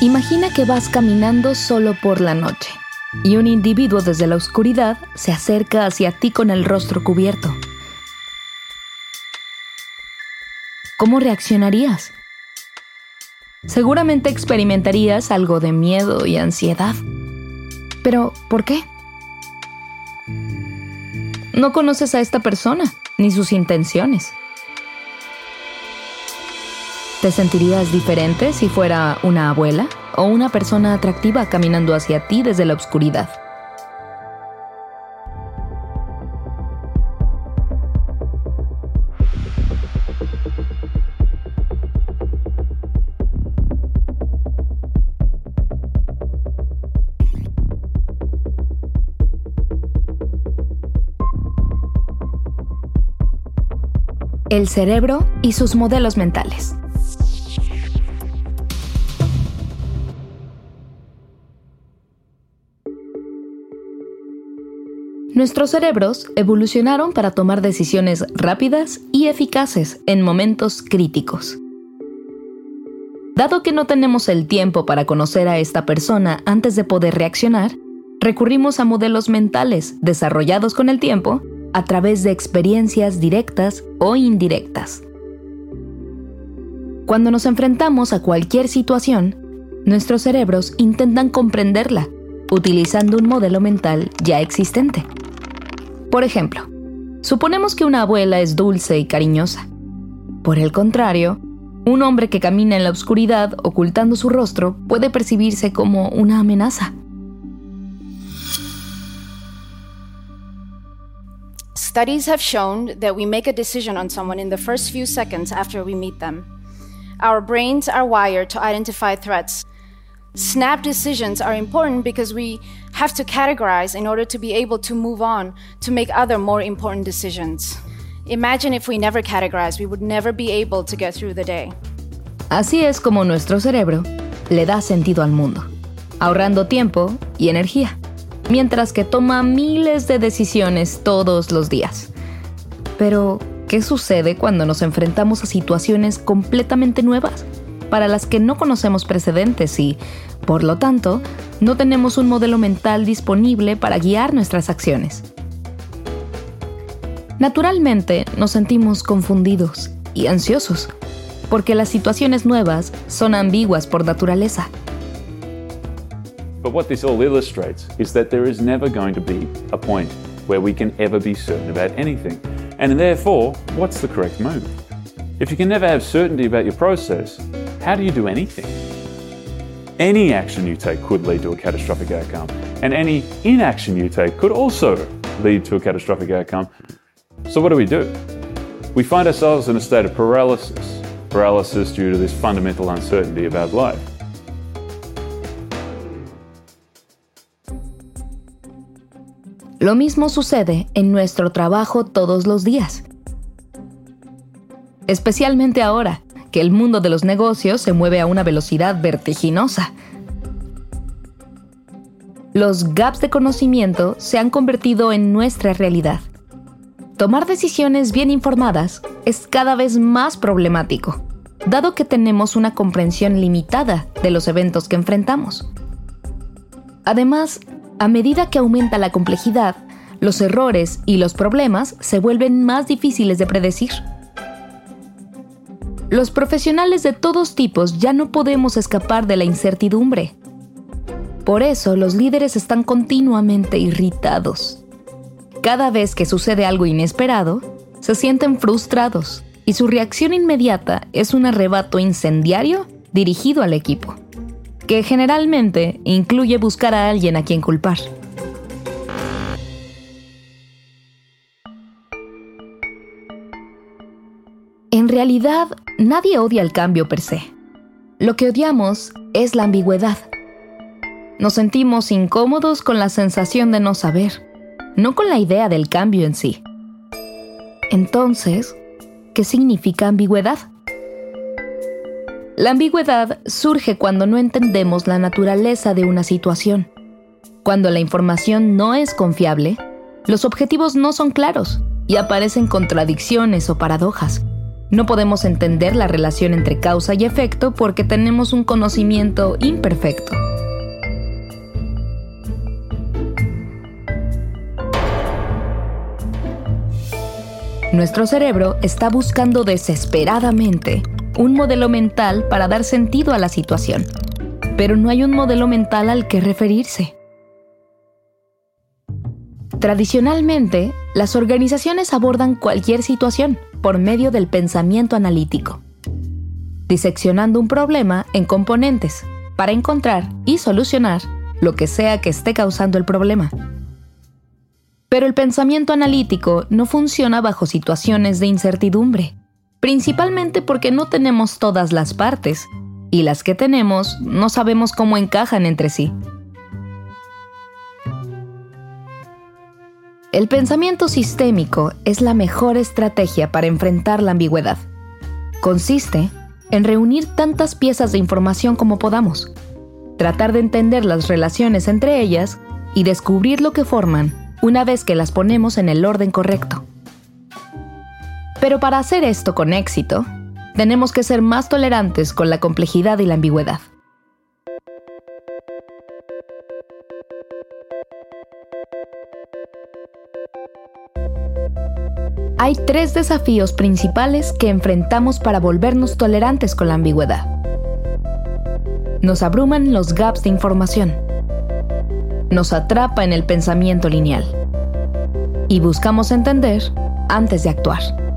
Imagina que vas caminando solo por la noche y un individuo desde la oscuridad se acerca hacia ti con el rostro cubierto. ¿Cómo reaccionarías? Seguramente experimentarías algo de miedo y ansiedad. Pero, ¿por qué? No conoces a esta persona, ni sus intenciones. ¿Te sentirías diferente si fuera una abuela o una persona atractiva caminando hacia ti desde la oscuridad? El cerebro y sus modelos mentales. Nuestros cerebros evolucionaron para tomar decisiones rápidas y eficaces en momentos críticos. Dado que no tenemos el tiempo para conocer a esta persona antes de poder reaccionar, recurrimos a modelos mentales desarrollados con el tiempo a través de experiencias directas o indirectas. Cuando nos enfrentamos a cualquier situación, nuestros cerebros intentan comprenderla utilizando un modelo mental ya existente. Por ejemplo, suponemos que una abuela es dulce y cariñosa. Por el contrario, un hombre que camina en la oscuridad ocultando su rostro puede percibirse como una amenaza. Studies have shown that we make a decision on someone in the first few seconds after we meet them. Our brains are wired to identify threats Snap decisions are important because we have to categorize in order to be able to move on to make other more important decisions. Imagine if we never categorize, we would never be able to get through the day. Así es como nuestro cerebro le da sentido al mundo, ahorrando tiempo y energía, mientras que toma miles de decisiones todos los días. Pero, ¿qué sucede cuando nos enfrentamos a situaciones completamente nuevas? Para las que no conocemos precedentes y, por lo tanto, no tenemos un modelo mental disponible para guiar nuestras acciones. Naturalmente, nos sentimos confundidos y ansiosos, porque las situaciones nuevas son ambiguas por naturaleza. But what this all illustrates is that there is never going to be a point where we can ever be certain about anything. And therefore, what's the correct move? If you can never have certainty about your process, how do you do anything? Any action you take could lead to a catastrophic outcome, and any inaction you take could also lead to a catastrophic outcome. So, what do we do? We find ourselves in a state of paralysis, paralysis due to this fundamental uncertainty about life. Lo mismo sucede en nuestro trabajo todos los días. Especialmente ahora, que el mundo de los negocios se mueve a una velocidad vertiginosa. Los gaps de conocimiento se han convertido en nuestra realidad. Tomar decisiones bien informadas es cada vez más problemático, dado que tenemos una comprensión limitada de los eventos que enfrentamos. Además, a medida que aumenta la complejidad, los errores y los problemas se vuelven más difíciles de predecir. Los profesionales de todos tipos ya no podemos escapar de la incertidumbre. Por eso los líderes están continuamente irritados. Cada vez que sucede algo inesperado, se sienten frustrados y su reacción inmediata es un arrebato incendiario dirigido al equipo, que generalmente incluye buscar a alguien a quien culpar. En realidad, nadie odia el cambio per se. Lo que odiamos es la ambigüedad. Nos sentimos incómodos con la sensación de no saber, no con la idea del cambio en sí. Entonces, ¿qué significa ambigüedad? La ambigüedad surge cuando no entendemos la naturaleza de una situación. Cuando la información no es confiable, los objetivos no son claros y aparecen contradicciones o paradojas No podemos entender la relación entre causa y efecto porque tenemos un conocimiento imperfecto. Nuestro cerebro está buscando desesperadamente un modelo mental para dar sentido a la situación, pero no hay un modelo mental al que referirse. Tradicionalmente, las organizaciones abordan cualquier situación por medio del pensamiento analítico, diseccionando un problema en componentes para encontrar y solucionar lo que sea que esté causando el problema. Pero el pensamiento analítico no funciona bajo situaciones de incertidumbre, principalmente porque no tenemos todas las partes, y las que tenemos no sabemos cómo encajan entre sí. El pensamiento sistémico es la mejor estrategia para enfrentar la ambigüedad. Consiste en reunir tantas piezas de información como podamos, tratar de entender las relaciones entre ellas y descubrir lo que forman una vez que las ponemos en el orden correcto. Pero para hacer esto con éxito, tenemos que ser más tolerantes con la complejidad y la ambigüedad. Hay tres desafíos principales que enfrentamos para volvernos tolerantes con la ambigüedad. Nos abruman los gaps de información nos atrapa en el pensamiento lineal y buscamos entender antes de actuar.